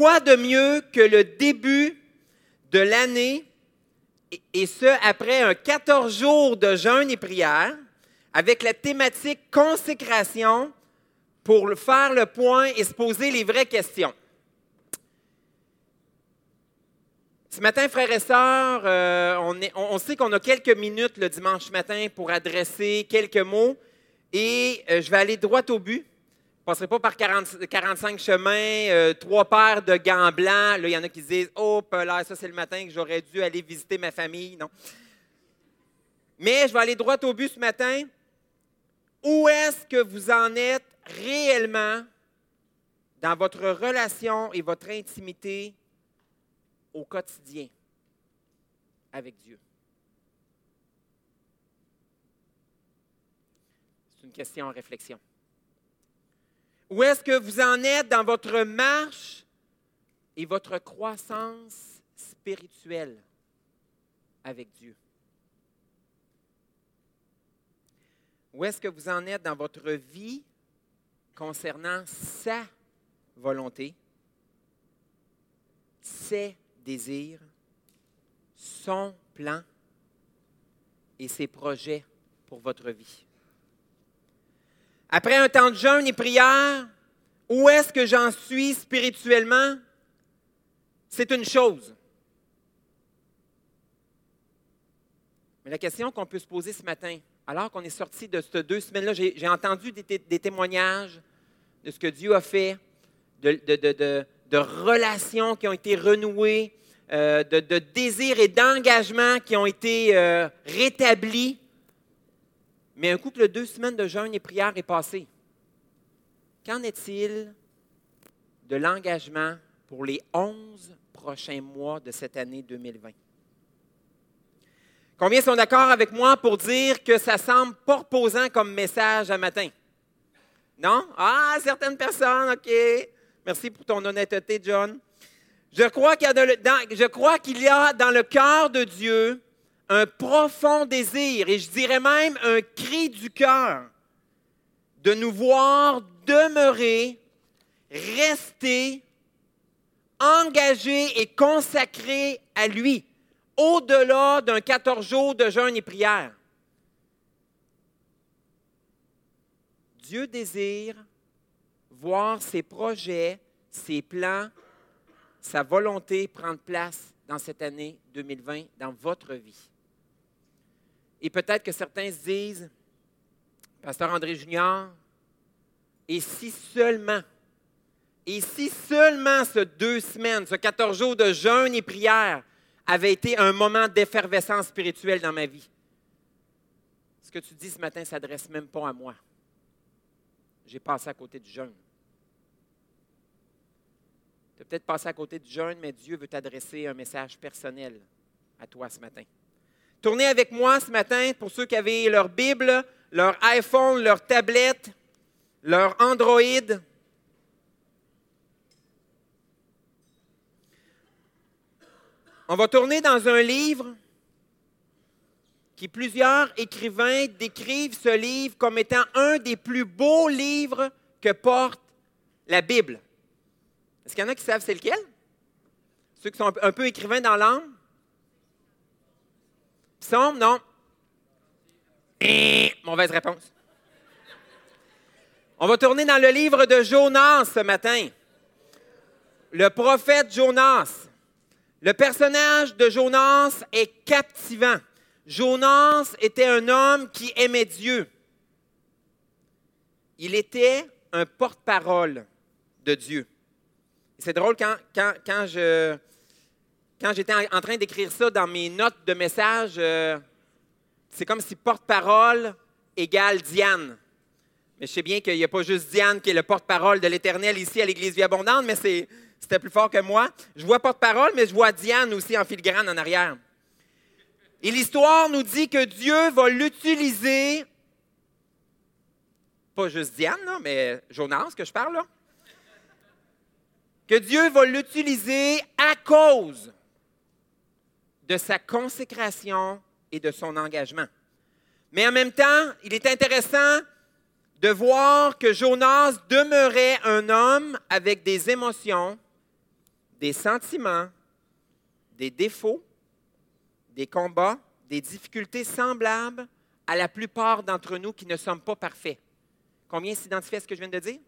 Quoi de mieux que le début de l'année, et ce, après un 14 jours de jeûne et prière, avec la thématique consécration, pour faire le point et se poser les vraies questions? Ce matin, frères et sœurs, euh, on, sait qu'on a quelques minutes le dimanche matin pour adresser quelques mots et euh, je vais aller droit au but. Passerai pas par 40, 45 chemins, euh, trois paires de gants blancs. Là, il y en a qui disent Oh, là, ça c'est le matin que j'aurais dû aller visiter ma famille. Non. Mais je vais aller droit au but ce matin. Où est-ce que vous en êtes réellement dans votre relation et votre intimité au quotidien avec Dieu? C'est une question en réflexion. Où est-ce que vous en êtes dans votre marche et votre croissance spirituelle avec Dieu? Où est-ce que vous en êtes dans votre vie concernant sa volonté, ses désirs, son plan et ses projets pour votre vie? Après un temps de jeûne et prière, où est-ce que j'en suis spirituellement? C'est une chose. Mais la question qu'on peut se poser ce matin, alors qu'on est sorti de ces deux semaines-là, j'ai entendu des, témoignages de ce que Dieu a fait, de, relations qui ont été renouées, euh, de, désirs et d'engagements qui ont été euh, rétablis. Mais un coup que le deux semaines de jeûne et prière est passé, qu'en est-il de l'engagement pour les onze prochains mois de cette année 2020? Combien sont d'accord avec moi pour dire que ça semble pas reposant comme message à matin? Non? Ah, certaines personnes, OK. Merci pour ton honnêteté, John. Je crois qu'il y a dans le cœur de Dieu un profond désir, et je dirais même un cri du cœur, de nous voir demeurer, rester, engagés et consacrés à lui, au-delà d'un 14 jours de jeûne et prière. Dieu désire voir ses projets, ses plans, sa volonté prendre place dans cette année 2020, dans votre vie. Et peut-être que certains se disent, Pasteur André Junior, et si seulement, et si seulement ce deux semaines, ce 14 jours de jeûne et prière avait été un moment d'effervescence spirituelle dans ma vie. Ce que tu dis ce matin ne s'adresse même pas à moi. J'ai passé à côté du jeûne. Tu as peut-être passé à côté du jeûne, mais Dieu veut t'adresser un message personnel à toi ce matin. Tournez avec moi ce matin, pour ceux qui avaient leur Bible, leur iPhone, leur tablette, leur Android. On va tourner dans un livre qui plusieurs écrivains décrivent ce livre comme étant un des plus beaux livres que porte la Bible. Est-ce qu'il y en a qui savent c'est lequel? Ceux qui sont un peu écrivains dans l'âme? Psaume, non. Mauvaise réponse. On va tourner dans le livre de Jonas ce matin. Le prophète Jonas. Le personnage de Jonas est captivant. Jonas était un homme qui aimait Dieu. Il était un porte-parole de Dieu. C'est drôle quand, quand, quand je, quand j'étais en, train d'écrire ça dans mes notes de message, euh, c'est comme si porte-parole égale Diane. Mais je sais bien qu'il n'y a pas juste Diane qui est le porte-parole de l'Éternel ici à l'Église Vie Abondante, mais c'était plus fort que moi. Je vois porte-parole, mais je vois Diane aussi en filigrane en arrière. Et l'histoire nous dit que Dieu va l'utiliser, pas juste Diane, mais Jonas que je parle là, que Dieu va l'utiliser à cause de sa consécration et de son engagement. Mais en même temps, il est intéressant de voir que Jonas demeurait un homme avec des émotions, des sentiments, des défauts, des combats, des difficultés semblables à la plupart d'entre nous qui ne sommes pas parfaits. Combien s'identifient à ce que je viens de dire?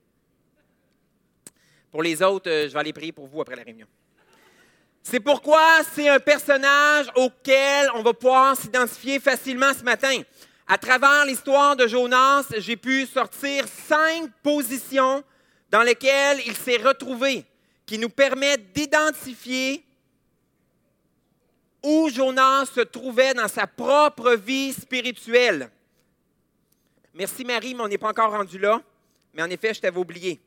Pour les autres, euh, je vais aller prier pour vous après la réunion. C'est pourquoi c'est un personnage auquel on va pouvoir s'identifier facilement ce matin. À travers l'histoire de Jonas, j'ai pu sortir cinq positions dans lesquelles il s'est retrouvé, qui nous permettent d'identifier où Jonas se trouvait dans sa propre vie spirituelle. Merci Marie, mais on n'est pas encore rendu là. Mais en effet, je t'avais oublié.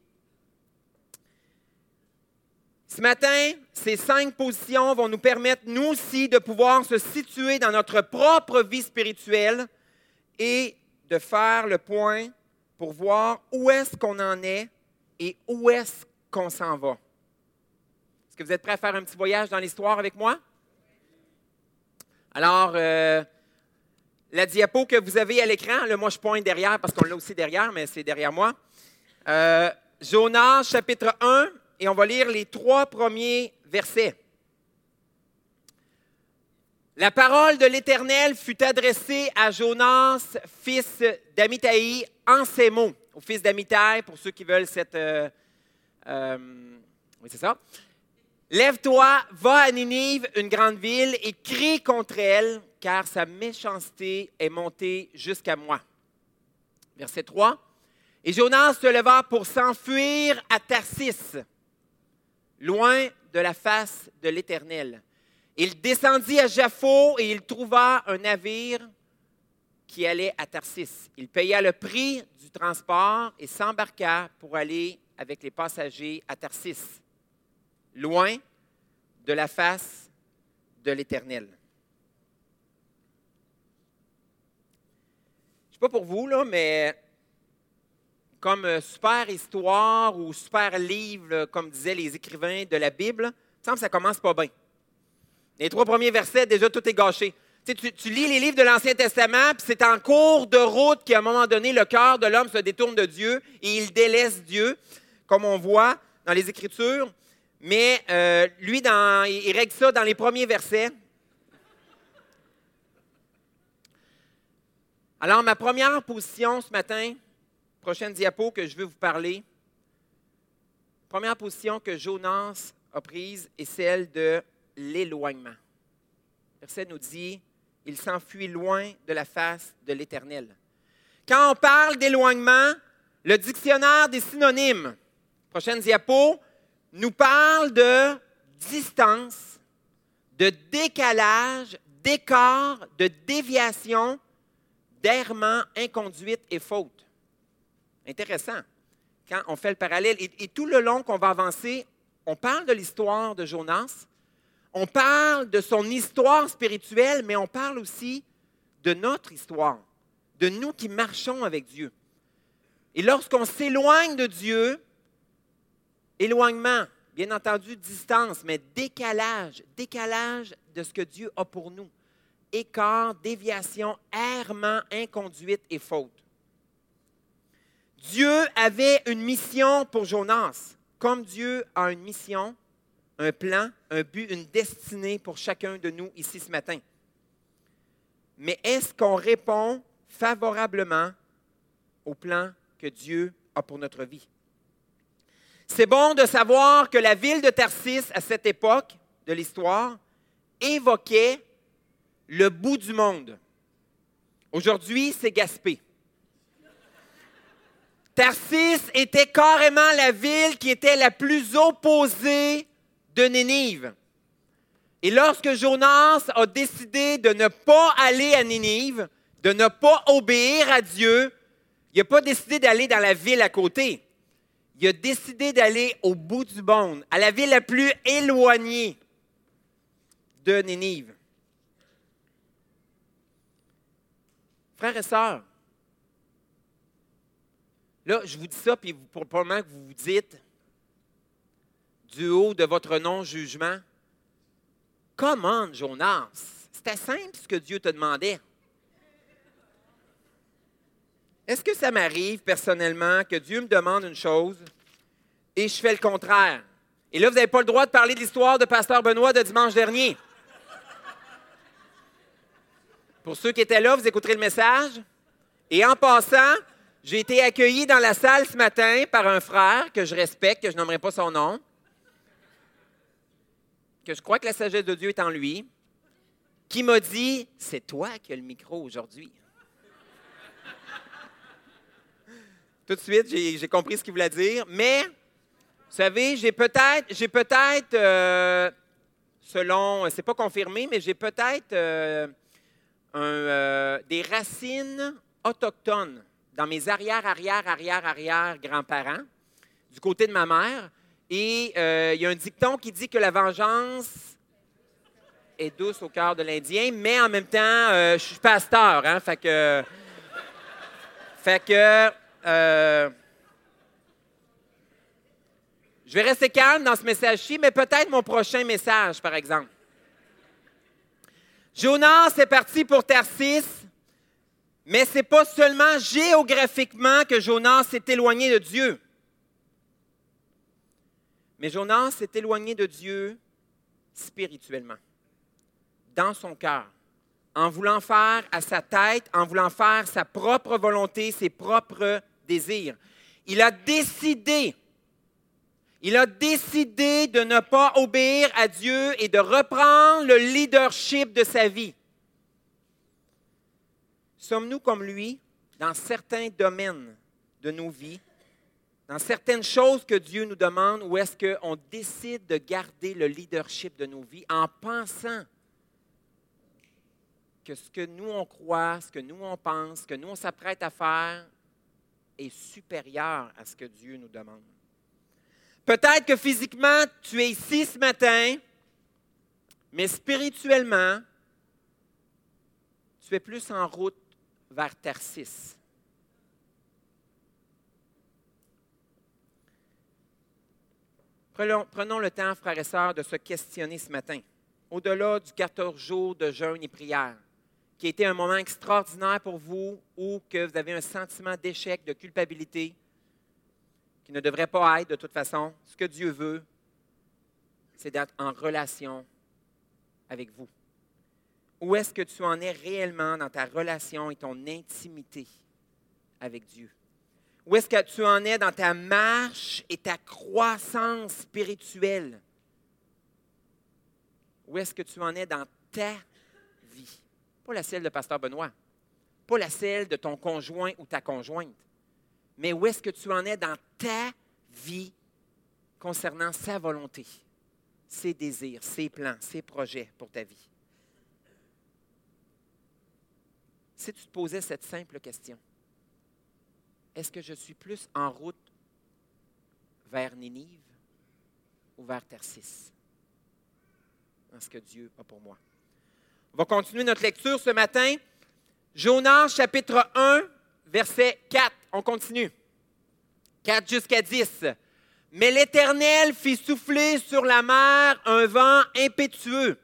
Ce matin, ces cinq positions vont nous permettre, nous aussi, de pouvoir se situer dans notre propre vie spirituelle et de faire le point pour voir où est-ce qu'on en est et où est-ce qu'on s'en va. Est-ce que vous êtes prêts à faire un petit voyage dans l'histoire avec moi? Alors, euh, la diapo que vous avez à l'écran, là, moi je pointe derrière parce qu'on l'a aussi derrière, mais c'est derrière moi. Euh, Jonas, chapitre 1, et on va lire les trois premiers versets. La parole de l'Éternel fut adressée à Jonas, fils d'Amitai, en ces mots. Au fils d'Amitai, pour ceux qui veulent cette. Euh, oui, c'est ça. Lève-toi, va à Ninive, une grande ville, et crie contre elle, car sa méchanceté est montée jusqu'à moi. Verset 3. Et Jonas se leva pour s'enfuir à Tarsis, loin de la face de l'Éternel. Il descendit à Jaffo et il trouva un navire qui allait à Tarsis. Il paya le prix du transport et s'embarqua pour aller avec les passagers à Tarsis loin de la face de l'Éternel. Je ne sais pas pour vous, là, mais comme super histoire ou super livre, comme disaient les écrivains de la Bible, il semble que ça commence pas bien. Les trois premiers versets, déjà, tout est gâché. Tu, tu, lis les livres de l'Ancien Testament, puis c'est en cours de route qu'à un moment donné, le cœur de l'homme se détourne de Dieu et il délaisse Dieu, comme on voit dans les Écritures. Mais euh, lui, il règle ça dans les premiers versets. Alors, ma première position ce matin, prochaine diapo que je veux vous parler, première position que Jonas a prise est celle de l'éloignement. Verset nous dit, il s'enfuit loin de la face de l'Éternel. Quand on parle d'éloignement, le dictionnaire des synonymes, prochaine diapo, nous parle de distance, de décalage, d'écart, de déviation, d'errement, inconduite et faute. Intéressant. Quand on fait le parallèle, et, tout le long qu'on va avancer, on parle de l'histoire de Jonas, on parle de son histoire spirituelle, mais on parle aussi de notre histoire, de nous qui marchons avec Dieu. Et lorsqu'on s'éloigne de Dieu, Éloignement, bien entendu, distance, mais décalage, décalage de ce que Dieu a pour nous. Écart, déviation, errement, inconduite et faute. Dieu avait une mission pour Jonas, comme Dieu a une mission, un plan, un but, une destinée pour chacun de nous ici ce matin. Mais est-ce qu'on répond favorablement au plan que Dieu a pour notre vie? C'est bon de savoir que la ville de Tarsis, à cette époque de l'histoire, évoquait le bout du monde. Aujourd'hui, c'est Gaspé. Tarsis était carrément la ville qui était la plus opposée de Nénive. Et lorsque Jonas a décidé de ne pas aller à Nénive, de ne pas obéir à Dieu, Il n'a pas décidé d'aller dans la ville à côté. Il a décidé d'aller au bout du monde, à la ville la plus éloignée de Nénive. Frères et sœurs, là, je vous dis ça, puis pour le moment que vous vous dites, du haut de votre non-jugement, comment, Jonas? C'était simple ce que Dieu te demandait. Est-ce que ça m'arrive personnellement que Dieu me demande une chose et je fais le contraire? Et là, vous n'avez pas le droit de parler de l'histoire de Pasteur Benoît de dimanche dernier. Pour ceux qui étaient là, vous écouterez le message. Et en passant, j'ai été accueilli dans la salle ce matin par un frère que je respecte, que je nommerai pas son nom, que je crois que la sagesse de Dieu est en lui, qui m'a dit C'est toi qui as le micro aujourd'hui. Tout de suite, j'ai compris ce qu'il voulait dire. Mais, vous savez, j'ai peut-être, j'ai peut-être, euh, selon, c'est pas confirmé, mais j'ai peut-être euh, euh, des racines autochtones dans mes arrière, arrière, arrière, arrière grands-parents, du côté de ma mère. Et euh, il y a un dicton qui dit que la vengeance est douce au cœur de l'Indien, mais en même temps, euh, je suis pasteur, hein, fait que... Fait que... je vais rester calme dans ce message-ci, mais peut-être mon prochain message, par exemple. Jonas est parti pour Tarsis, mais ce n'est pas seulement géographiquement que Jonas s'est éloigné de Dieu. Mais Jonas s'est éloigné de Dieu spirituellement, dans son cœur, en voulant faire à sa tête, en voulant faire sa propre volonté, ses propres désirs. Il a décidé il a décidé de ne pas obéir à Dieu et de reprendre le leadership de sa vie. Sommes-nous comme lui dans certains domaines de nos vies, dans certaines choses que Dieu nous demande, ou est-ce qu'on décide de garder le leadership de nos vies en pensant que ce que nous on croit, ce que nous on pense, ce que nous on s'apprête à faire est supérieur à ce que Dieu nous demande? Peut-être que physiquement, tu es ici ce matin, mais spirituellement, tu es plus en route vers Tarsis. Prenons, le temps, frères et sœurs, de se questionner ce matin, au-delà du 14 jours de jeûne et prière, qui a été un moment extraordinaire pour vous ou que vous avez un sentiment d'échec, de culpabilité, qui ne devrait pas être de toute façon. Ce que Dieu veut, c'est d'être en relation avec vous. Où est-ce que tu en es réellement dans ta relation et ton intimité avec Dieu? Où est-ce que tu en es dans ta marche et ta croissance spirituelle? Où est-ce que tu en es dans ta vie? Pas la celle de Pasteur Benoît, pas la celle de ton conjoint ou ta conjointe, mais où est-ce que tu en es dans ta vie concernant sa volonté, ses désirs, ses plans, ses projets pour ta vie? Si tu te posais cette simple question, est-ce que je suis plus en route vers Ninive ou vers Tercis dans ce que Dieu a pour moi? On va continuer notre lecture ce matin. Jonas chapitre 1, verset 4. On continue. 4 jusqu'à 10. Mais l'Éternel fit souffler sur la mer un vent impétueux,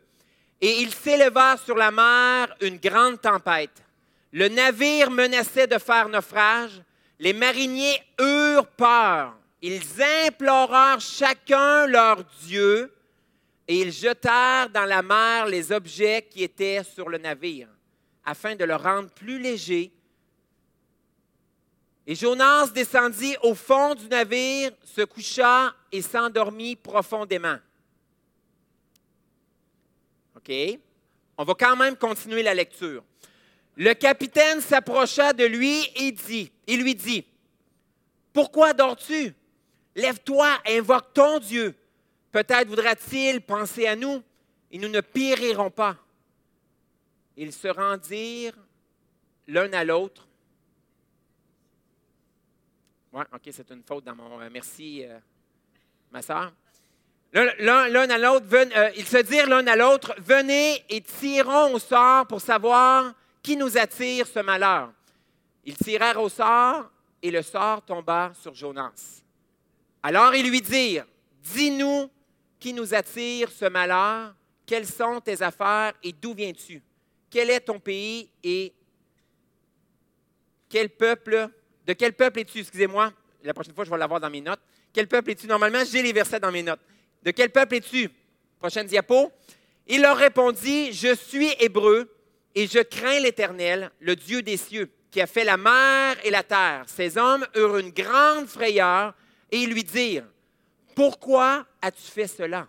et il s'éleva sur la mer une grande tempête. Le navire menaçait de faire naufrage. Les mariniers eurent peur. Ils implorèrent chacun leur Dieu, et ils jetèrent dans la mer les objets qui étaient sur le navire, afin de le rendre plus léger et Jonas descendit au fond du navire, se coucha et s'endormit profondément. OK? On va quand même continuer la lecture. Le capitaine s'approcha de lui et dit, il lui dit, Pourquoi dors-tu? Lève-toi, invoque ton Dieu. Peut-être voudra-t-il penser à nous et nous ne périrons pas. Ils se rendirent l'un à l'autre Oui, OK, c'est une faute dans mon. merci, ma soeur. L'un à l'autre, ils se dirent l'un à l'autre Venez et tirons au sort pour savoir qui nous attire ce malheur. Ils tirèrent au sort et le sort tomba sur Jonas. Alors ils lui dirent Dis-nous qui nous attire ce malheur, quelles sont tes affaires et d'où viens-tu? Quel est ton pays et quel peuple, de quel peuple es-tu? Excusez-moi, la prochaine fois je vais l'avoir dans mes notes. Quel peuple es-tu? Normalement, j'ai les versets dans mes notes. De quel peuple es-tu? Prochaine diapo. Il leur répondit Je suis hébreu et je crains l'Éternel, le Dieu des cieux, qui a fait la mer et la terre. Ces hommes eurent une grande frayeur et ils lui dirent pourquoi as-tu fait cela?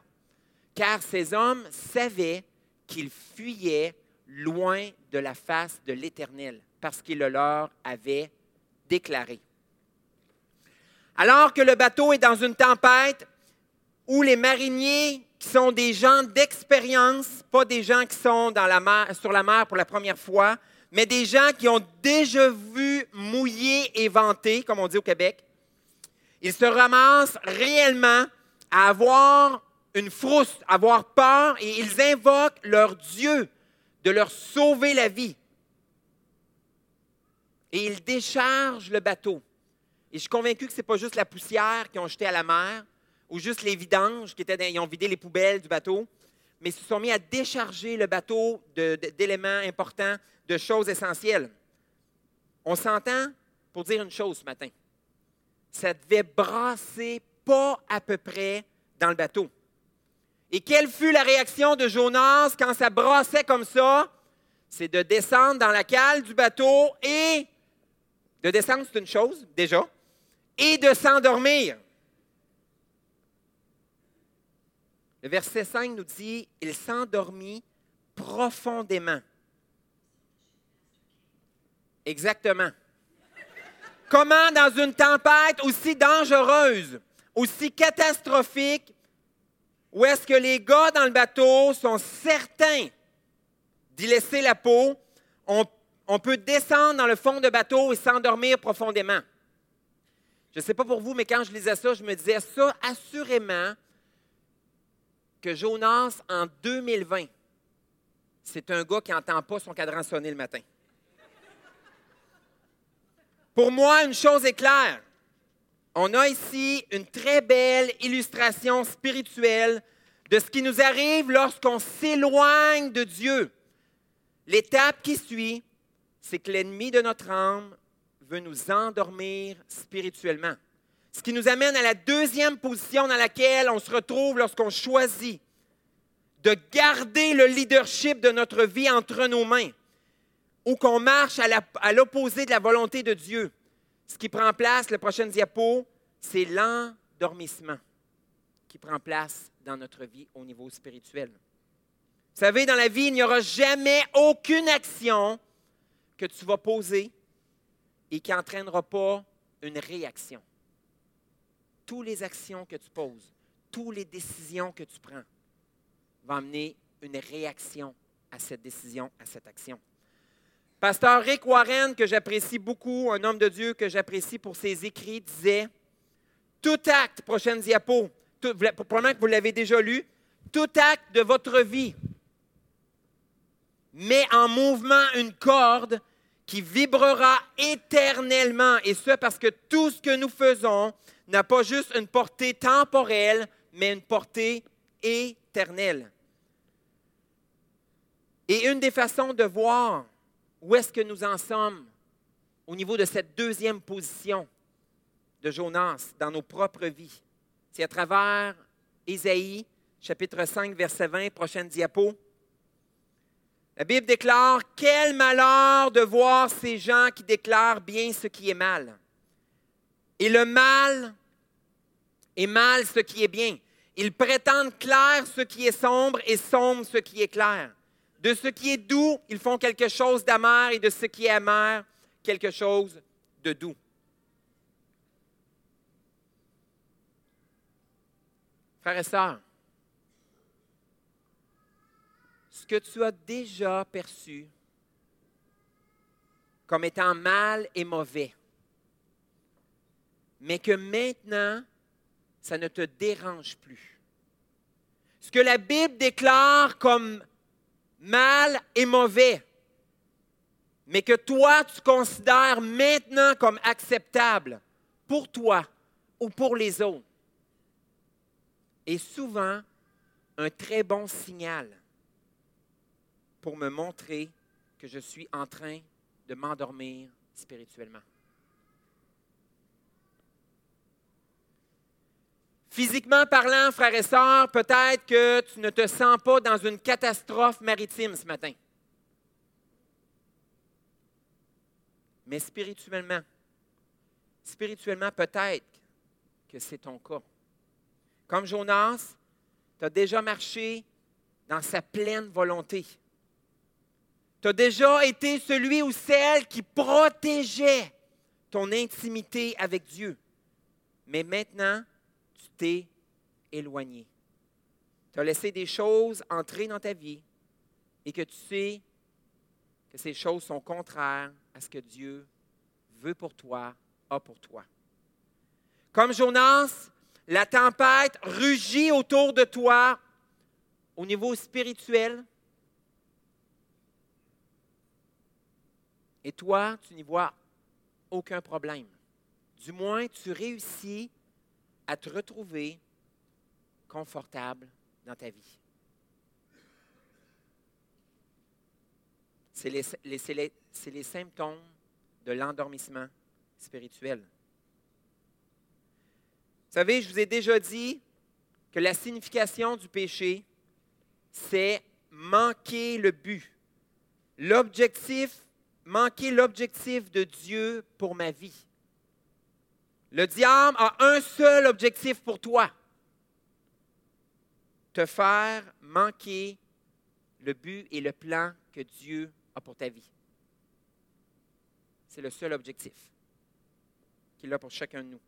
Car ces hommes savaient qu'ils fuyaient loin de la face de l'Éternel, parce qu'il le leur avait déclaré. Alors que le bateau est dans une tempête, où les mariniers, qui sont des gens d'expérience, pas des gens qui sont sur la mer pour la première fois, mais des gens qui ont déjà vu mouiller et vanter, comme on dit au Québec, ils se ramassent réellement à avoir une frousse, à avoir peur, et ils invoquent leur Dieu de leur sauver la vie. Et ils déchargent le bateau. Et je suis convaincu que ce n'est pas juste la poussière qu'ils ont jetée à la mer, ou juste les vidanges qui étaient ils ont vidé les poubelles du bateau, mais ils se sont mis à décharger le bateau d'éléments importants, de choses essentielles. On s'entend pour dire une chose ce matin ça devait brasser pas à peu près dans le bateau. Et quelle fut la réaction de Jonas quand ça brassait comme ça? C'est de descendre dans la cale du bateau et de descendre, c'est une chose déjà, et de s'endormir. Le verset 5 nous dit, il s'endormit profondément. Exactement. Comment dans une tempête aussi dangereuse, aussi catastrophique, où est-ce que les gars dans le bateau sont certains d'y laisser la peau, on, on, peut descendre dans le fond de bateau et s'endormir profondément. Je ne sais pas pour vous, mais quand je lisais ça, je me disais ça assurément que Jonas, en 2020, c'est un gars qui n'entend pas son cadran sonner le matin. Pour moi, une chose est claire. On a ici une très belle illustration spirituelle de ce qui nous arrive lorsqu'on s'éloigne de Dieu. L'étape qui suit, c'est que l'ennemi de notre âme veut nous endormir spirituellement. Ce qui nous amène à la deuxième position dans laquelle on se retrouve lorsqu'on choisit de garder le leadership de notre vie entre nos mains ou qu'on marche à l'opposé de la volonté de Dieu. Ce qui prend place, la prochaine diapo, c'est l'endormissement qui prend place dans notre vie au niveau spirituel. Vous savez, dans la vie, il n'y aura jamais aucune action que tu vas poser et qui n'entraînera pas une réaction. Toutes les actions que tu poses, toutes les décisions que tu prends vont amener une réaction à cette décision, à cette action. Pasteur Rick Warren, que j'apprécie beaucoup, un homme de Dieu que j'apprécie pour ses écrits, disait Tout acte, prochaine diapo, tout, probablement que vous l'avez déjà lu, tout acte de votre vie met en mouvement une corde qui vibrera éternellement. Et ce, parce que tout ce que nous faisons n'a pas juste une portée temporelle, mais une portée éternelle. Et une des façons de voir où est-ce que nous en sommes au niveau de cette deuxième position de Jonas dans nos propres vies? C'est à travers Ésaïe, chapitre 5, verset 20, prochaine diapo. La Bible déclare Quel malheur de voir ces gens qui déclarent bien ce qui est mal. Et le mal est mal ce qui est bien. Ils prétendent clair ce qui est sombre et sombre ce qui est clair. De ce qui est doux, ils font quelque chose d'amer et de ce qui est amer, quelque chose de doux. Frères et sœurs, ce que tu as déjà perçu comme étant mal et mauvais mais que maintenant, ça ne te dérange plus. Ce que la Bible déclare comme mal et mauvais, mais que toi, tu considères maintenant comme acceptable pour toi ou pour les autres, est souvent un très bon signal pour me montrer que je suis en train de m'endormir spirituellement. Physiquement parlant, frères et sœurs, peut-être que tu ne te sens pas dans une catastrophe maritime ce matin. Mais spirituellement, spirituellement, peut-être que c'est ton cas. Comme Jonas, tu as déjà marché dans sa pleine volonté. Tu as déjà été celui ou celle qui protégeait ton intimité avec Dieu. Mais maintenant, éloigné. Tu as laissé des choses entrer dans ta vie et que tu sais que ces choses sont contraires à ce que Dieu veut pour toi, a pour toi. Comme Jonas, la tempête rugit autour de toi au niveau spirituel. Et toi, tu n'y vois aucun problème. Du moins, tu réussis à te retrouver confortable dans ta vie. C'est les, symptômes de l'endormissement spirituel. Vous savez, je vous ai déjà dit que la signification du péché, c'est manquer le but. L'objectif, manquer l'objectif de Dieu pour ma vie. Le diable a un seul objectif pour toi, te faire manquer le but et le plan que Dieu a pour ta vie. C'est le seul objectif qu'il a pour chacun de nous.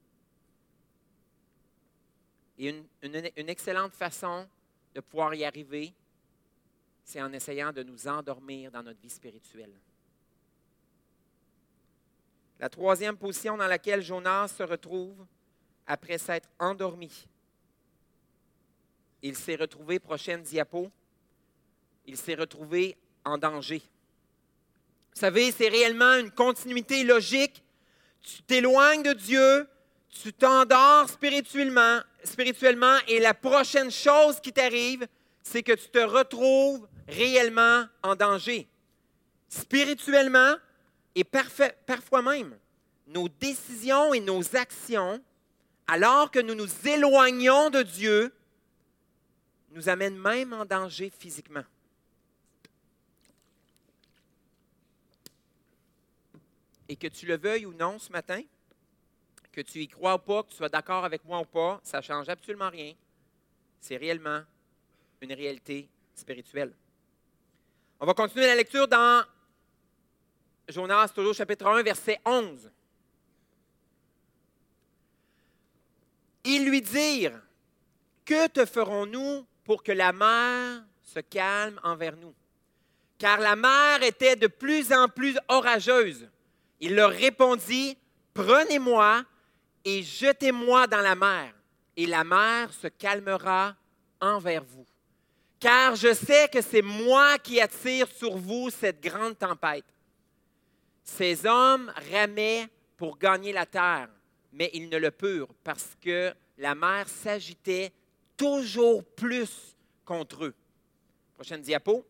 Et une, excellente façon de pouvoir y arriver, c'est en essayant de nous endormir dans notre vie spirituelle. La troisième position dans laquelle Jonas se retrouve après s'être endormi. Il s'est retrouvé, prochaine diapo, il s'est retrouvé en danger. Vous savez, c'est réellement une continuité logique. Tu t'éloignes de Dieu, tu t'endors spirituellement, spirituellement, et la prochaine chose qui t'arrive, c'est que tu te retrouves réellement en danger. Spirituellement, et parfois même, nos décisions et nos actions, alors que nous nous éloignons de Dieu, nous amènent même en danger physiquement. Et que tu le veuilles ou non ce matin, que tu y crois ou pas, que tu sois d'accord avec moi ou pas, ça ne change absolument rien. C'est réellement une réalité spirituelle. On va continuer la lecture dans Jonas, toujours chapitre 1, verset 11. Ils lui dirent, Que te ferons-nous pour que la mer se calme envers nous? Car la mer était de plus en plus orageuse. Il leur répondit, Prenez-moi et jetez-moi dans la mer, et la mer se calmera envers vous. Car je sais que c'est moi qui attire sur vous cette grande tempête. Ces hommes ramaient pour gagner la terre, mais ils ne le purent parce que la mer s'agitait toujours plus contre eux. Prochaine diapo.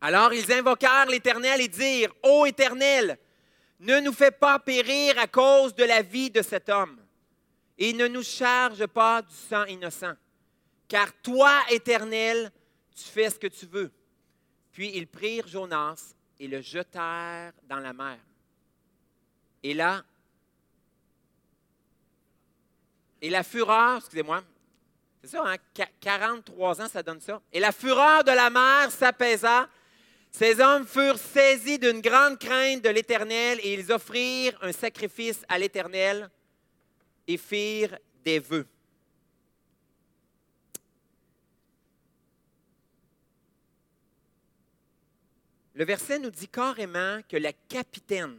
Alors ils invoquèrent l'Éternel et dirent, Ô Éternel, ne nous fais pas périr à cause de la vie de cet homme, et ne nous charge pas du sang innocent, car toi, Éternel, tu fais ce que tu veux. Puis ils prirent Jonas et le jetèrent dans la mer. Et là, et la fureur, excusez-moi, c'est ça, hein, 43 ans, ça donne ça. Et la fureur de la mer s'apaisa. Ces hommes furent saisis d'une grande crainte de l'Éternel et ils offrirent un sacrifice à l'Éternel et firent des vœux. Le verset nous dit carrément que la capitaine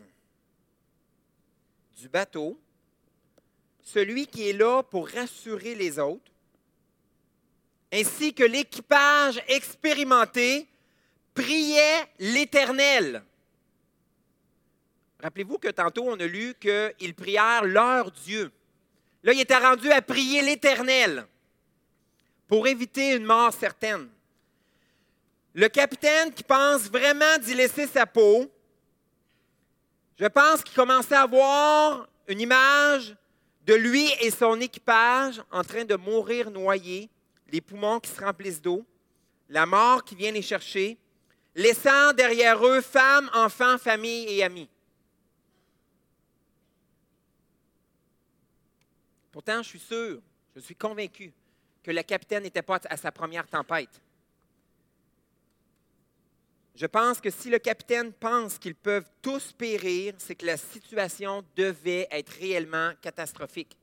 du bateau celui qui est là pour rassurer les autres, ainsi que l'équipage expérimenté, priait l'Éternel. Rappelez-vous que tantôt on a lu qu'ils prièrent leur Dieu. Là, il était rendu à prier l'Éternel pour éviter une mort certaine. Le capitaine qui pense vraiment d'y laisser sa peau, je pense qu'il commençait à voir une image de lui et son équipage en train de mourir noyés, les poumons qui se remplissent d'eau, la mort qui vient les chercher, laissant derrière eux femmes, enfants, familles et amis. Pourtant, je suis sûr, je suis convaincu que le capitaine n'était pas à sa première tempête. Je pense que si le capitaine pense qu'ils peuvent tous périr, c'est que la situation devait être réellement catastrophique.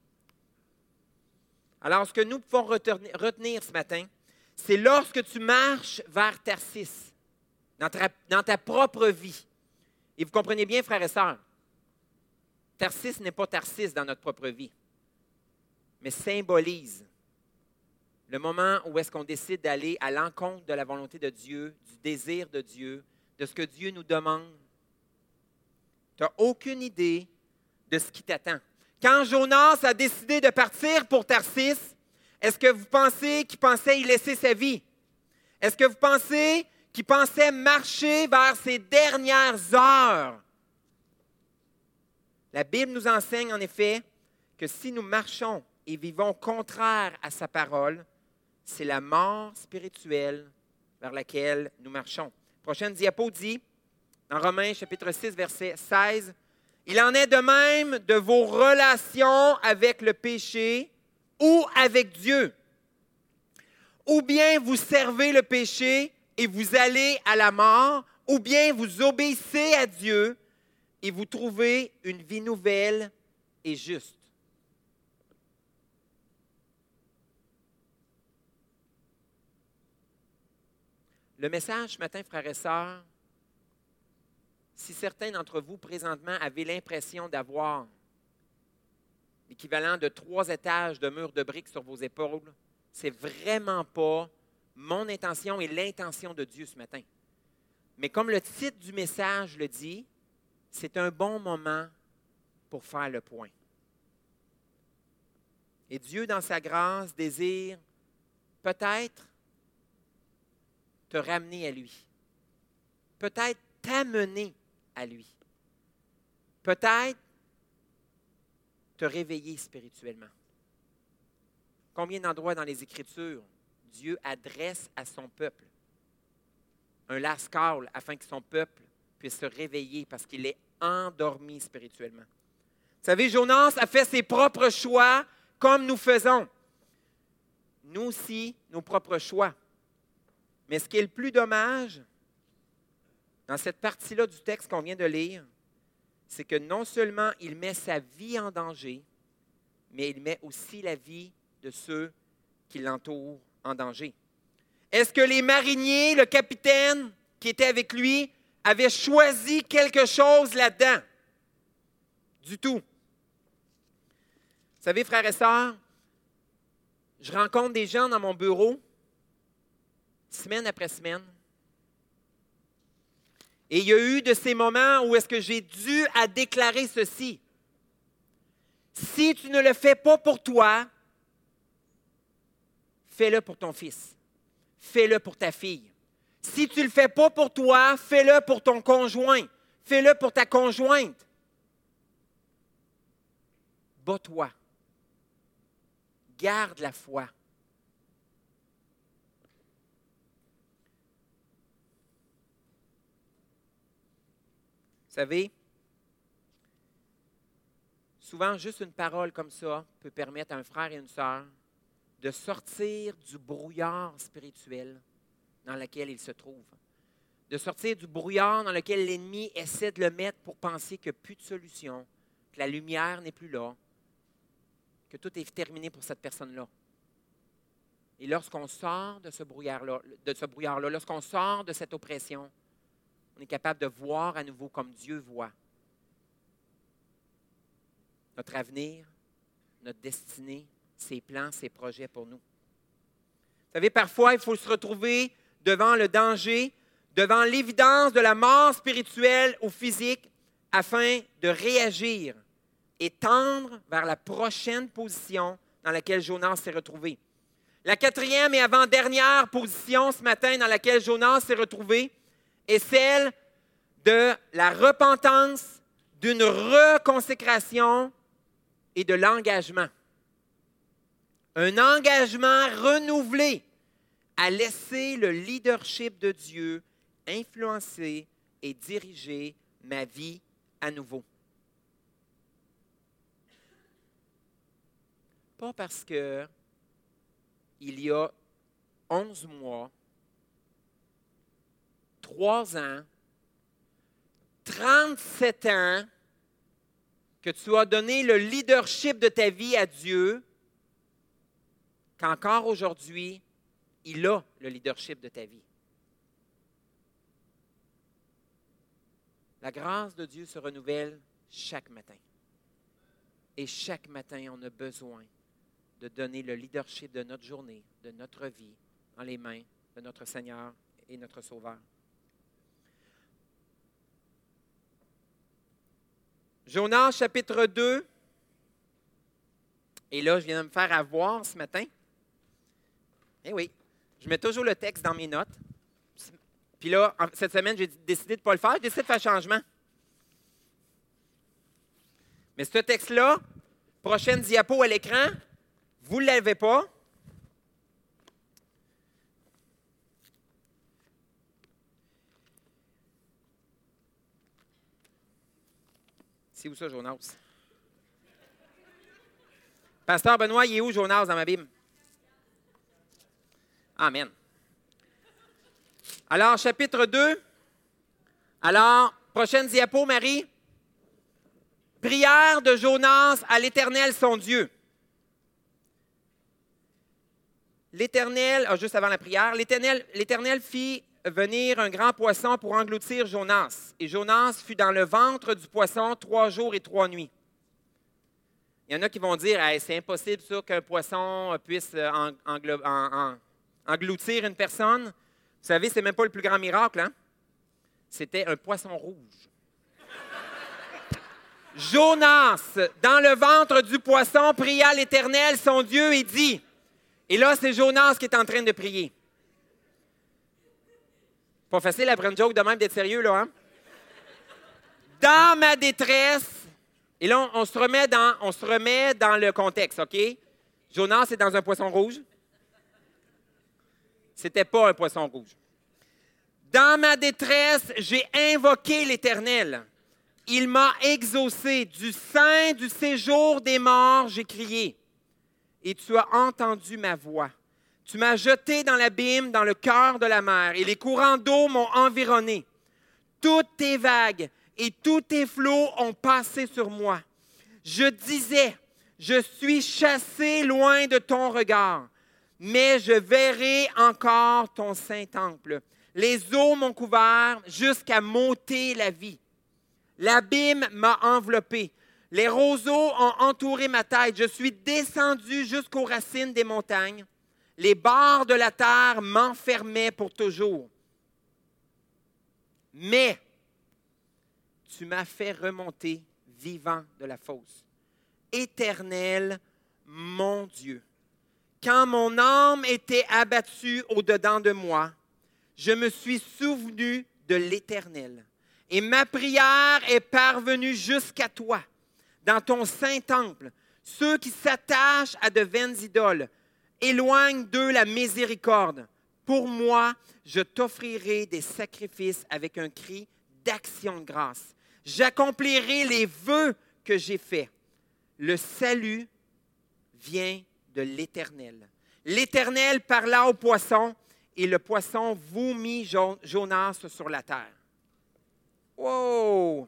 Alors, ce que nous pouvons retenir ce matin, c'est lorsque tu marches vers Tarsis, dans ta, propre vie, et vous comprenez bien, frères et sœurs, Tarsis n'est pas Tarsis dans notre propre vie, mais symbolise le moment où est-ce qu'on décide d'aller à l'encontre de la volonté de Dieu, du désir de Dieu, de ce que Dieu nous demande. Tu n'as aucune idée de ce qui t'attend. Quand Jonas a décidé de partir pour Tarsis, est-ce que vous pensez qu'il pensait y laisser sa vie? Est-ce que vous pensez qu'il pensait marcher vers ses dernières heures? La Bible nous enseigne en effet que si nous marchons et vivons contraire à sa parole, c'est la mort spirituelle vers laquelle nous marchons. Prochaine diapo dit, dans Romains chapitre 6, verset 16, Il en est de même de vos relations avec le péché ou avec Dieu. Ou bien vous servez le péché et vous allez à la mort, ou bien vous obéissez à Dieu et vous trouvez une vie nouvelle et juste. Le message ce matin, frères et sœurs, si certains d'entre vous présentement avaient l'impression d'avoir l'équivalent de trois étages de murs de briques sur vos épaules, c'est vraiment pas mon intention et l'intention de Dieu ce matin. Mais comme le titre du message le dit, c'est un bon moment pour faire le point. Et Dieu, dans sa grâce, désire peut-être te ramener à lui. Peut-être t'amener à lui. Peut-être te réveiller spirituellement. Combien d'endroits dans les Écritures Dieu adresse à son peuple un last call afin que son peuple puisse se réveiller parce qu'il est endormi spirituellement. Vous savez, Jonas a fait ses propres choix comme nous faisons. Nous aussi, nos propres choix. Mais ce qui est le plus dommage dans cette partie-là du texte qu'on vient de lire, c'est que non seulement il met sa vie en danger, mais il met aussi la vie de ceux qui l'entourent en danger. Est-ce que les mariniers, le capitaine qui était avec lui, avaient choisi quelque chose là-dedans? Du tout. Vous savez, frères et sœurs, je rencontre des gens dans mon bureau semaine après semaine. Et il y a eu de ces moments où est-ce que j'ai dû à déclarer ceci. Si tu ne le fais pas pour toi, fais-le pour ton fils. Fais-le pour ta fille. Si tu ne le fais pas pour toi, fais-le pour ton conjoint. Fais-le pour ta conjointe. Bats-toi. Garde la foi. Savez, souvent, juste une parole comme ça peut permettre à un frère et une sœur de sortir du brouillard spirituel dans lequel il se trouve, de sortir du brouillard dans lequel l'ennemi essaie de le mettre pour penser qu'il n'y a plus de solution, que la lumière n'est plus là, que tout est terminé pour cette personne-là. Et lorsqu'on sort de ce brouillard-là, lorsqu'on sort de cette oppression, on est capable de voir à nouveau comme Dieu voit notre avenir, notre destinée, ses plans, ses projets pour nous. Vous savez, parfois, il faut se retrouver devant le danger, devant l'évidence de la mort spirituelle ou physique, afin de réagir et tendre vers la prochaine position dans laquelle Jonas s'est retrouvé. La quatrième et avant-dernière position ce matin dans laquelle Jonas s'est retrouvé est celle de la repentance, d'une reconsécration et de l'engagement. Un engagement renouvelé à laisser le leadership de Dieu influencer et diriger ma vie à nouveau. Pas parce que il y a 11 mois, 3 ans, 37 ans que tu as donné le leadership de ta vie à Dieu, qu'encore aujourd'hui, il a le leadership de ta vie. La grâce de Dieu se renouvelle chaque matin. Et chaque matin, on a besoin de donner le leadership de notre journée, de notre vie, dans les mains de notre Seigneur et notre Sauveur. Jonas chapitre 2. Et là, je viens de me faire avoir ce matin. Eh oui, je mets toujours le texte dans mes notes. Puis là, cette semaine, j'ai décidé de ne pas le faire. J'ai décidé de faire changement. Mais ce texte-là, prochaine diapo à l'écran, vous ne l'avez pas. Où ça, Jonas? Pasteur Benoît, il est où Jonas dans ma Bible? Amen. Alors, chapitre 2. Alors, prochaine diapo, Marie. Prière de Jonas à l'Éternel, son Dieu. L'Éternel, ah, juste avant la prière, l'Éternel fit venir un grand poisson pour engloutir Jonas. Et Jonas fut dans le ventre du poisson trois jours et trois nuits. Il y en a qui vont dire c'est impossible qu'un poisson puisse euh, engloutir une personne. Vous savez, c'est même pas le plus grand miracle. Hein? C'était un poisson rouge. Jonas, dans le ventre du poisson, pria l'Éternel, son Dieu, et dit, et là, c'est Jonas qui est en train de prier. Pas facile après une joke de même d'être sérieux, là, hein? Dans ma détresse, et là, on, se remet dans, le contexte, OK? Jonas est dans un poisson rouge. C'était pas un poisson rouge. Dans ma détresse, j'ai invoqué l'Éternel. Il m'a exaucé. Du sein du séjour des morts, j'ai crié. Et tu as entendu ma voix. Tu m'as jeté dans l'abîme, dans le cœur de la mer, et les courants d'eau m'ont environné. Toutes tes vagues et tous tes flots ont passé sur moi. Je disais, je suis chassé loin de ton regard, mais je verrai encore ton saint temple. Les eaux m'ont couvert jusqu'à m'ôter la vie. L'abîme m'a enveloppé. Les roseaux ont entouré ma tête. Je suis descendu jusqu'aux racines des montagnes. Les barres de la terre m'enfermaient pour toujours. Mais tu m'as fait remonter vivant de la fosse. Éternel, mon Dieu, quand mon âme était abattue au-dedans de moi, je me suis souvenu de l'Éternel. Et ma prière est parvenue jusqu'à toi, dans ton saint temple. Ceux qui s'attachent à de vaines idoles Éloigne d'eux la miséricorde. Pour moi, je t'offrirai des sacrifices avec un cri d'action de grâce. J'accomplirai les vœux que j'ai faits. Le salut vient de l'Éternel. L'Éternel parla au poisson et le poisson vomit Jonas sur la terre. Wow!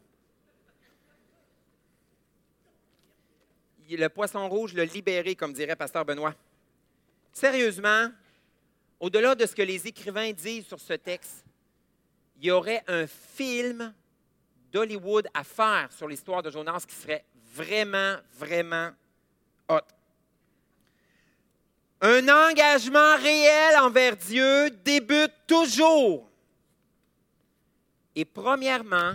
Le poisson rouge l'a libéré, comme dirait Pasteur Benoît. Sérieusement, au-delà de ce que les écrivains disent sur ce texte, il y aurait un film d'Hollywood à faire sur l'histoire de Jonas qui serait vraiment, vraiment hot. Un engagement réel envers Dieu débute toujours et premièrement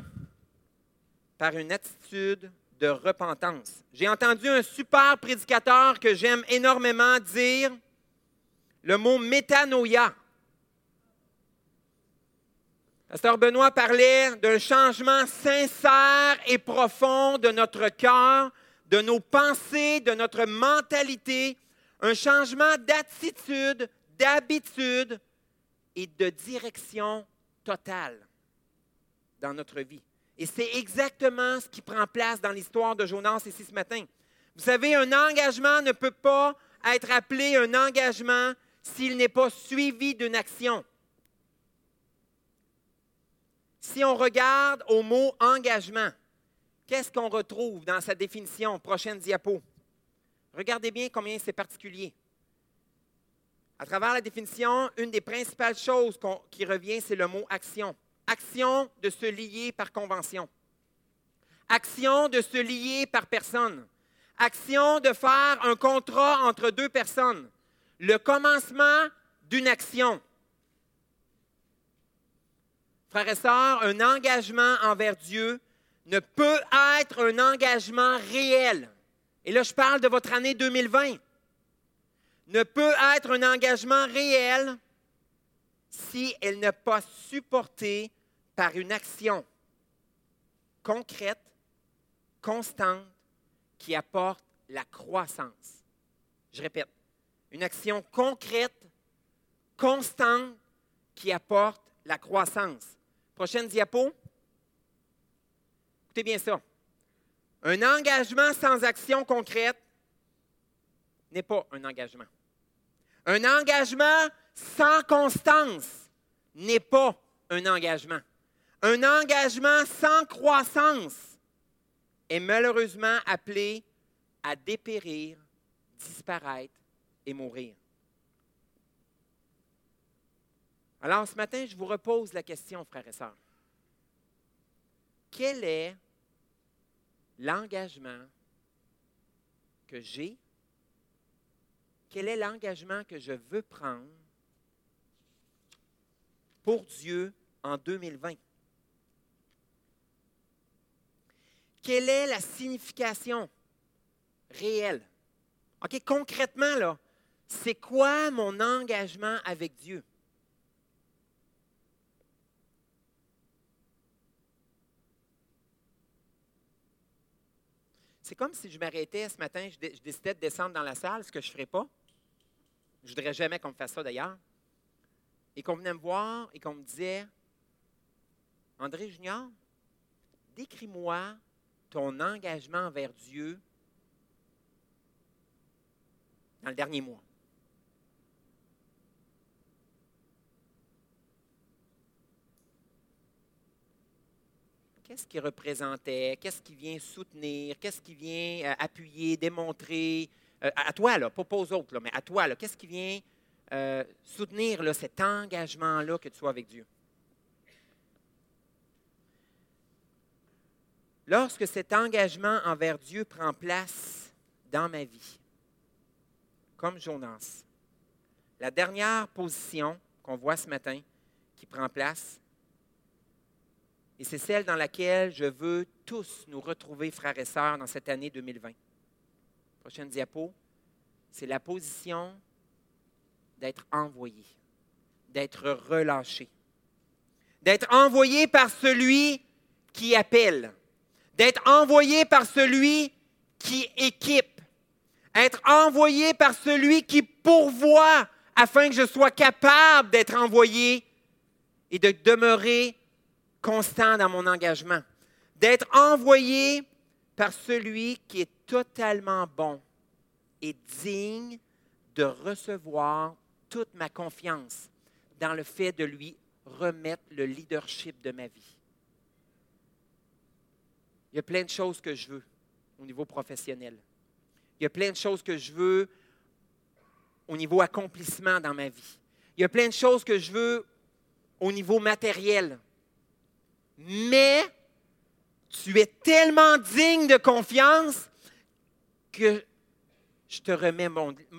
par une attitude de repentance. J'ai entendu un super prédicateur que j'aime énormément dire le mot métanoïa. Pasteur Benoît parlait d'un changement sincère et profond de notre cœur, de nos pensées, de notre mentalité, un changement d'attitude, d'habitude et de direction totale dans notre vie. Et c'est exactement ce qui prend place dans l'histoire de Jonas ici ce matin. Vous savez, un engagement ne peut pas être appelé un engagement s'il n'est pas suivi d'une action. Si on regarde au mot engagement, qu'est-ce qu'on retrouve dans sa définition? Prochaine diapo? Regardez bien combien c'est particulier. À travers la définition, une des principales choses qui revient, c'est le mot action. Action de se lier par convention. Action de se lier par personne. Action de faire un contrat entre deux personnes. Le commencement d'une action. Frères et sœurs, un engagement envers Dieu ne peut être un engagement réel. Et là, je parle de votre année 2020. Ne peut être un engagement réel si elle n'est pas supportée par une action concrète, constante, qui apporte la croissance. Je répète, une action concrète, constante, qui apporte la croissance. Prochaine diapo. Écoutez bien ça. Un engagement sans action concrète n'est pas un engagement. Un engagement sans constance n'est pas un engagement. Un engagement sans croissance est malheureusement appelé à dépérir, disparaître et mourir. Alors ce matin, je vous repose la question, frères et sœurs. Quel est l'engagement que j'ai? Quel est l'engagement que je veux prendre pour Dieu en 2020? Quelle est la signification réelle? OK, concrètement, là, c'est quoi mon engagement avec Dieu? C'est comme si je m'arrêtais ce matin, je, décidais de descendre dans la salle, ce que je ne ferais pas. Je ne voudrais jamais qu'on me fasse ça d'ailleurs. Et qu'on venait me voir et qu'on me disait André Junior, décris-moi ton engagement envers Dieu dans le dernier mois. Qu'est-ce qui représentait? Qu'est-ce qui vient soutenir? Qu'est-ce qui vient euh, appuyer, démontrer? Euh, à toi, là, pas aux autres, mais à toi, qu'est-ce qui vient euh, soutenir cet engagement-là que tu sois avec Dieu? Lorsque cet engagement envers Dieu prend place dans ma vie, comme Jonas, la dernière position qu'on voit ce matin qui prend place, et c'est celle dans laquelle je veux tous nous retrouver, frères et sœurs, dans cette année 2020. Prochaine diapo, c'est la position d'être envoyé, d'être relâché, d'être envoyé par celui qui appelle, d'être envoyé par celui qui équipe, être envoyé par celui qui pourvoit afin que je sois capable d'être envoyé et de demeurer constant dans mon engagement, d'être envoyé par celui qui est totalement bon et digne de recevoir toute ma confiance dans le fait de lui remettre le leadership de ma vie. Il y a plein de choses que je veux au niveau professionnel. Il y a plein de choses que je veux au niveau accomplissement dans ma vie. Il y a plein de choses que je veux au niveau matériel mais tu es tellement digne de confiance que je te remets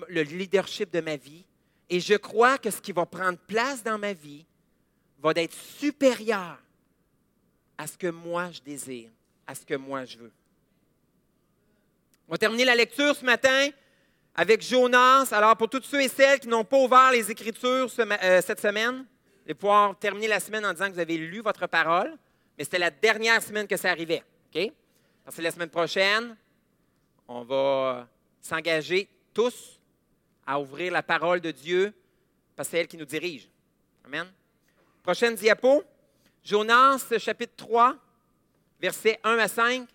le leadership de ma vie et je crois que ce qui va prendre place dans ma vie va être supérieur à ce que moi je désire, à ce que moi je veux. On va terminer la lecture ce matin avec Jonas. Alors, pour tous ceux et celles qui n'ont pas ouvert les Écritures euh, cette semaine, vous pouvoir terminer la semaine en disant que vous avez lu votre parole, mais c'était la dernière semaine que ça arrivait. OK? Parce que la semaine prochaine, on va s'engager tous à ouvrir la parole de Dieu parce que c'est elle qui nous dirige. Amen. Prochaine diapo. Jonas, chapitre 3, versets 1 à 5.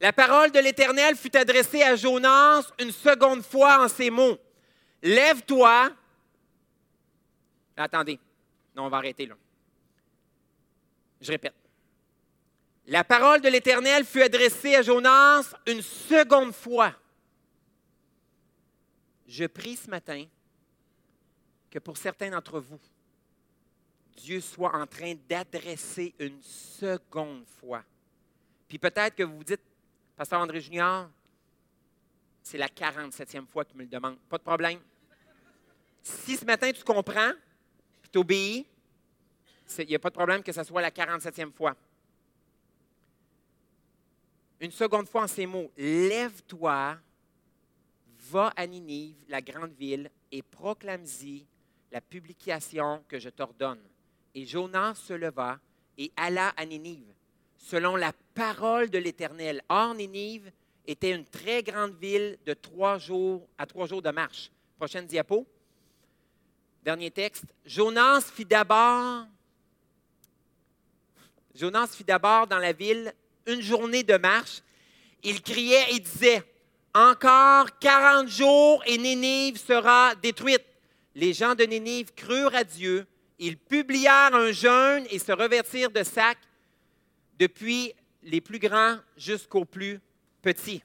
La parole de l'Éternel fut adressée à Jonas une seconde fois en ces mots. Lève-toi. Attendez. Non, on va arrêter là. Je répète. La parole de l'Éternel fut adressée à Jonas une seconde fois. Je prie ce matin que pour certains d'entre vous, Dieu soit en train d'adresser une seconde fois. Puis peut-être que vous vous dites, Pasteur André Junior, c'est la 47e fois qu'il me le demande. Pas de problème. Si ce matin tu comprends, puis tu obéis, il n'y a pas de problème que ce soit la 47e fois. Une seconde fois en ces mots, lève-toi, va à Ninive, la grande ville, et proclame-y la publication que je t'ordonne. Et Jonas se leva et alla à Ninive, selon la parole de l'Éternel. Or, Ninive était une très grande ville de trois jours à trois jours de marche. Prochaine diapo. Dernier texte. Jonas fit d'abord Jonas fit d'abord dans la ville une journée de marche. Il criait et disait Encore quarante jours et Nénive sera détruite. Les gens de Nénive crurent à Dieu. Ils publièrent un jeûne et se revêtirent de sacs depuis les plus grands jusqu'aux plus petits.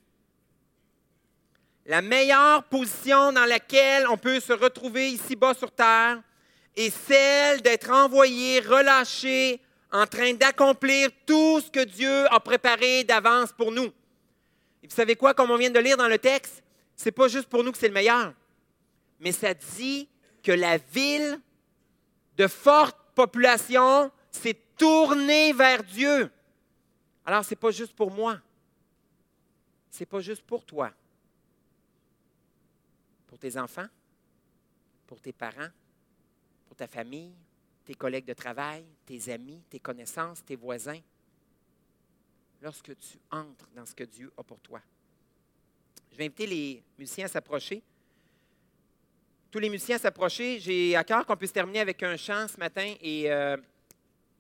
La meilleure position dans laquelle on peut se retrouver ici-bas sur Terre est celle d'être envoyé, relâché, en train d'accomplir tout ce que Dieu a préparé d'avance pour nous. Et vous savez quoi, comme on vient de lire dans le texte, c'est pas juste pour nous que c'est le meilleur, mais ça dit que la ville de forte population s'est tournée vers Dieu. Alors, ce n'est pas juste pour moi. Ce n'est pas juste pour toi. Pour tes enfants, pour tes parents, pour ta famille, tes collègues de travail, tes amis, tes connaissances, tes voisins. Lorsque tu entres dans ce que Dieu a pour toi. Je vais inviter les musiciens à s'approcher. Tous les musiciens à s'approcher. J'ai à cœur qu'on puisse terminer avec un chant ce matin et euh,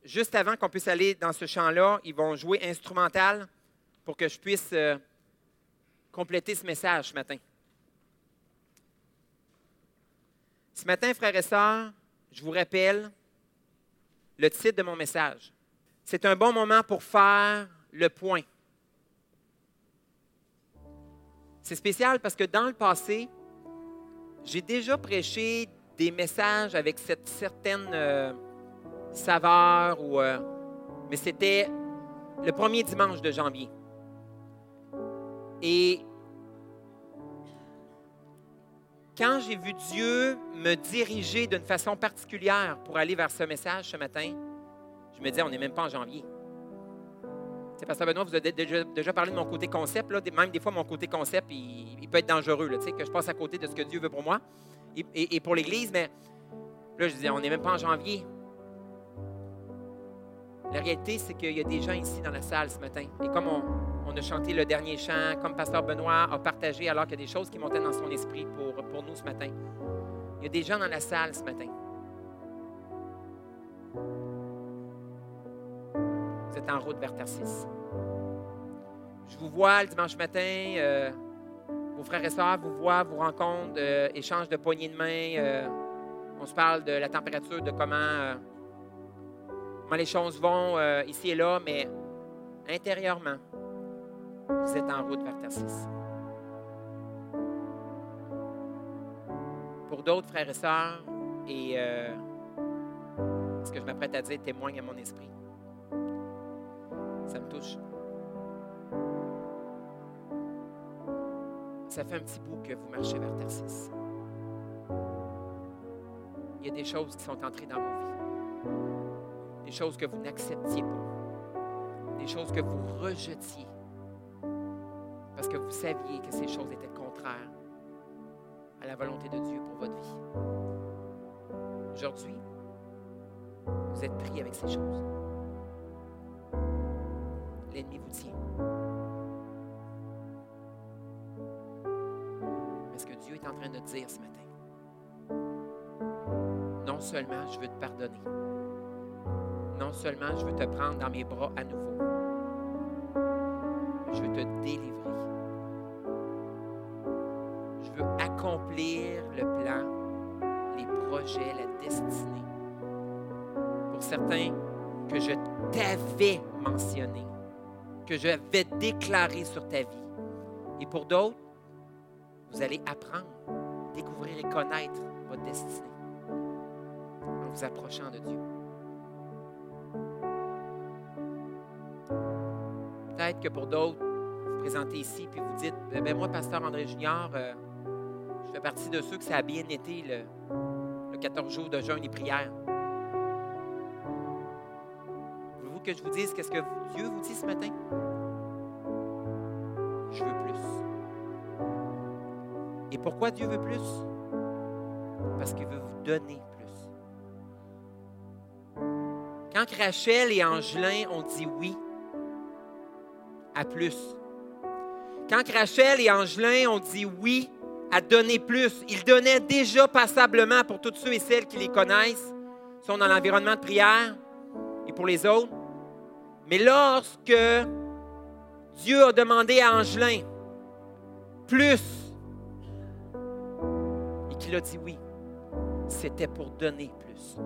juste avant qu'on puisse aller dans ce chant-là, ils vont jouer instrumental pour que je puisse euh, compléter ce message ce matin. Ce matin, frères et sœurs, je vous rappelle le titre de mon message. C'est un bon moment pour faire le point. C'est spécial parce que dans le passé, j'ai déjà prêché des messages avec cette certaine euh, saveur, euh, mais c'était le premier dimanche de janvier. Et quand j'ai vu Dieu me diriger d'une façon particulière pour aller vers ce message ce matin, je me disais, on n'est même pas en janvier. C'est Pasteur Benoît, vous avez déjà, parlé de mon côté concept. Là. Même des fois, mon côté concept, il, peut être dangereux, là, que je passe à côté de ce que Dieu veut pour moi et, pour l'Église. Mais là, je disais, on n'est même pas en janvier. La réalité, c'est qu'il y a des gens ici dans la salle ce matin. Et comme on, a chanté le dernier chant, comme Pasteur Benoît a partagé alors qu'il y a des choses qui montaient dans son esprit pour, pour nous ce matin, il y a des gens dans la salle ce matin. Vous êtes en route vers Tarsis. Je vous vois le dimanche matin, euh, vos frères et sœurs vous voient, vous rencontrent, euh, échange de poignées de main. Euh, on se parle de la température, de comment comment les choses vont euh, ici et là, mais intérieurement, vous êtes en route vers Tarsis. Pour d'autres frères et sœurs, et euh, ce que je m'apprête à dire témoigne à mon esprit. Ça me touche. ça fait un petit bout que vous marchez vers Tarsis. Il y a des choses qui sont entrées dans vos vies. Des choses que vous n'acceptiez pas. Des choses que vous rejetiez. Parce que vous saviez que ces choses étaient contraires à la volonté de Dieu pour votre vie. Aujourd'hui, vous êtes pris avec ces choses. L'ennemi vous tient. Mais ce que Dieu est en train de dire ce matin, non seulement je veux te pardonner, non seulement je veux te prendre dans mes bras à nouveau, je veux te délivrer. Le plan, les projets, la destinée. Pour certains, que je t'avais mentionné, que j'avais déclaré sur ta vie. Et pour d'autres, vous allez apprendre, découvrir et connaître votre destinée en vous approchant de Dieu. Peut-être que pour d'autres, vous vous présentez ici puis vous dites eh ben moi, pasteur André Junior, euh, fais partie de ceux que ça a bien été le, le 14 jours de jeûne et prière. Voulez-vous que je vous dise qu'est-ce que Dieu vous dit ce matin? Je veux plus. Et pourquoi Dieu veut plus? Parce qu'il veut vous donner plus. Quand Rachel et Angelin ont dit oui à plus, quand Rachel et Angelin ont dit oui à donner plus, ils donnaient déjà passablement pour toutes ceux et celles qui les connaissent, sont dans l'environnement de prière et pour les autres. Mais lorsque Dieu a demandé à Angelin plus et qu'il a dit oui, c'était pour donner plus.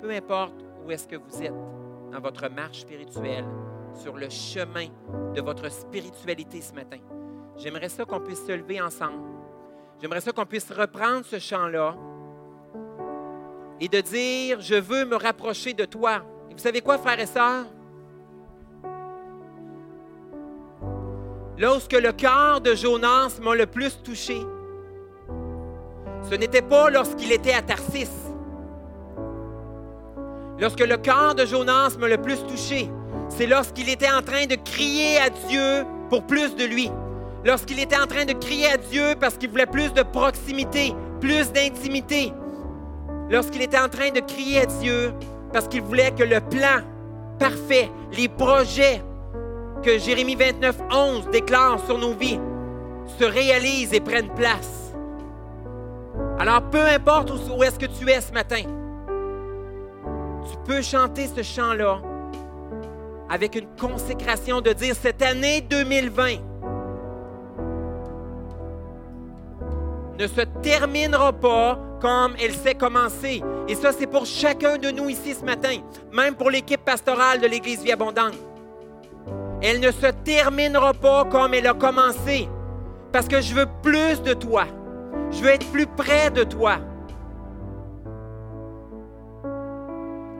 Peu importe où est-ce que vous êtes dans votre marche spirituelle, sur le chemin de votre spiritualité ce matin, j'aimerais ça qu'on puisse se lever ensemble. J'aimerais ça qu'on puisse reprendre ce chant-là et de dire, je veux me rapprocher de toi. Et vous savez quoi, frères et sœurs? Lorsque le cœur de Jonas m'a le plus touché, ce n'était pas lorsqu'il était à Tarsis. Lorsque le cœur de Jonas m'a le plus touché, c'est lorsqu'il était en train de crier à Dieu pour plus de lui. Lorsqu'il était en train de crier à Dieu parce qu'il voulait plus de proximité, plus d'intimité. Lorsqu'il était en train de crier à Dieu parce qu'il voulait que le plan parfait, les projets que Jérémie 29, 11 déclare sur nos vies se réalisent et prennent place. Alors, peu importe où est-ce que tu es ce matin, tu peux chanter ce chant-là avec une consécration de dire cette année 2020 ne se terminera pas comme elle s'est commencée. Et ça, c'est pour chacun de nous ici ce matin, même pour l'équipe pastorale de l'Église Vie Abondante. Elle ne se terminera pas comme elle a commencé, parce que je veux plus de toi. Je veux être plus près de toi.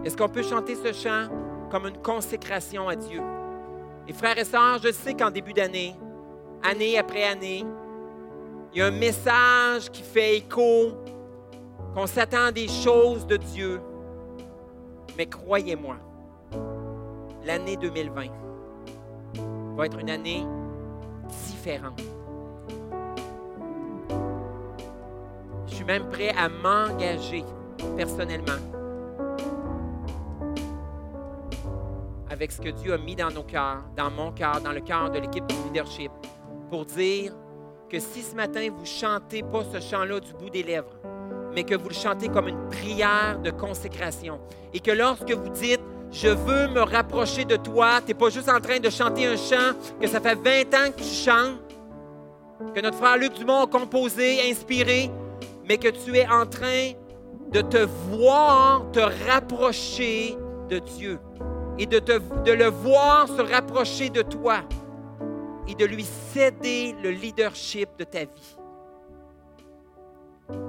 Est-ce qu'on peut chanter ce chant? Comme une consécration à Dieu? Et frères et sœurs, je sais qu'en début d'année, année après année, il y a un message qui fait écho, qu'on s'attend à des choses de Dieu. Mais croyez-moi, l'année 2020 va être une année différente. Je suis même prêt à m'engager personnellement avec ce que Dieu a mis dans nos cœurs, dans mon cœur, dans le cœur de l'équipe de leadership, pour dire que si ce matin vous chantez pas ce chant-là du bout des lèvres, mais que vous le chantez comme une prière de consécration, et que lorsque vous dites je veux me rapprocher de toi, tu n'es pas juste en train de chanter un chant que ça fait 20 ans que tu chantes, que notre frère Luc Dumont a composé, inspiré, mais que tu es en train de te voir te rapprocher de Dieu et de, le voir se rapprocher de toi et de lui céder le leadership de ta vie.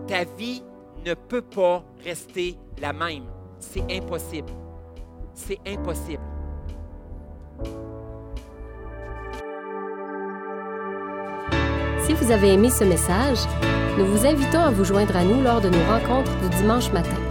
Ta vie ne peut pas rester la même. C'est impossible. C'est impossible. Si vous avez aimé ce message, nous vous invitons à vous joindre à nous lors de nos rencontres du dimanche matin.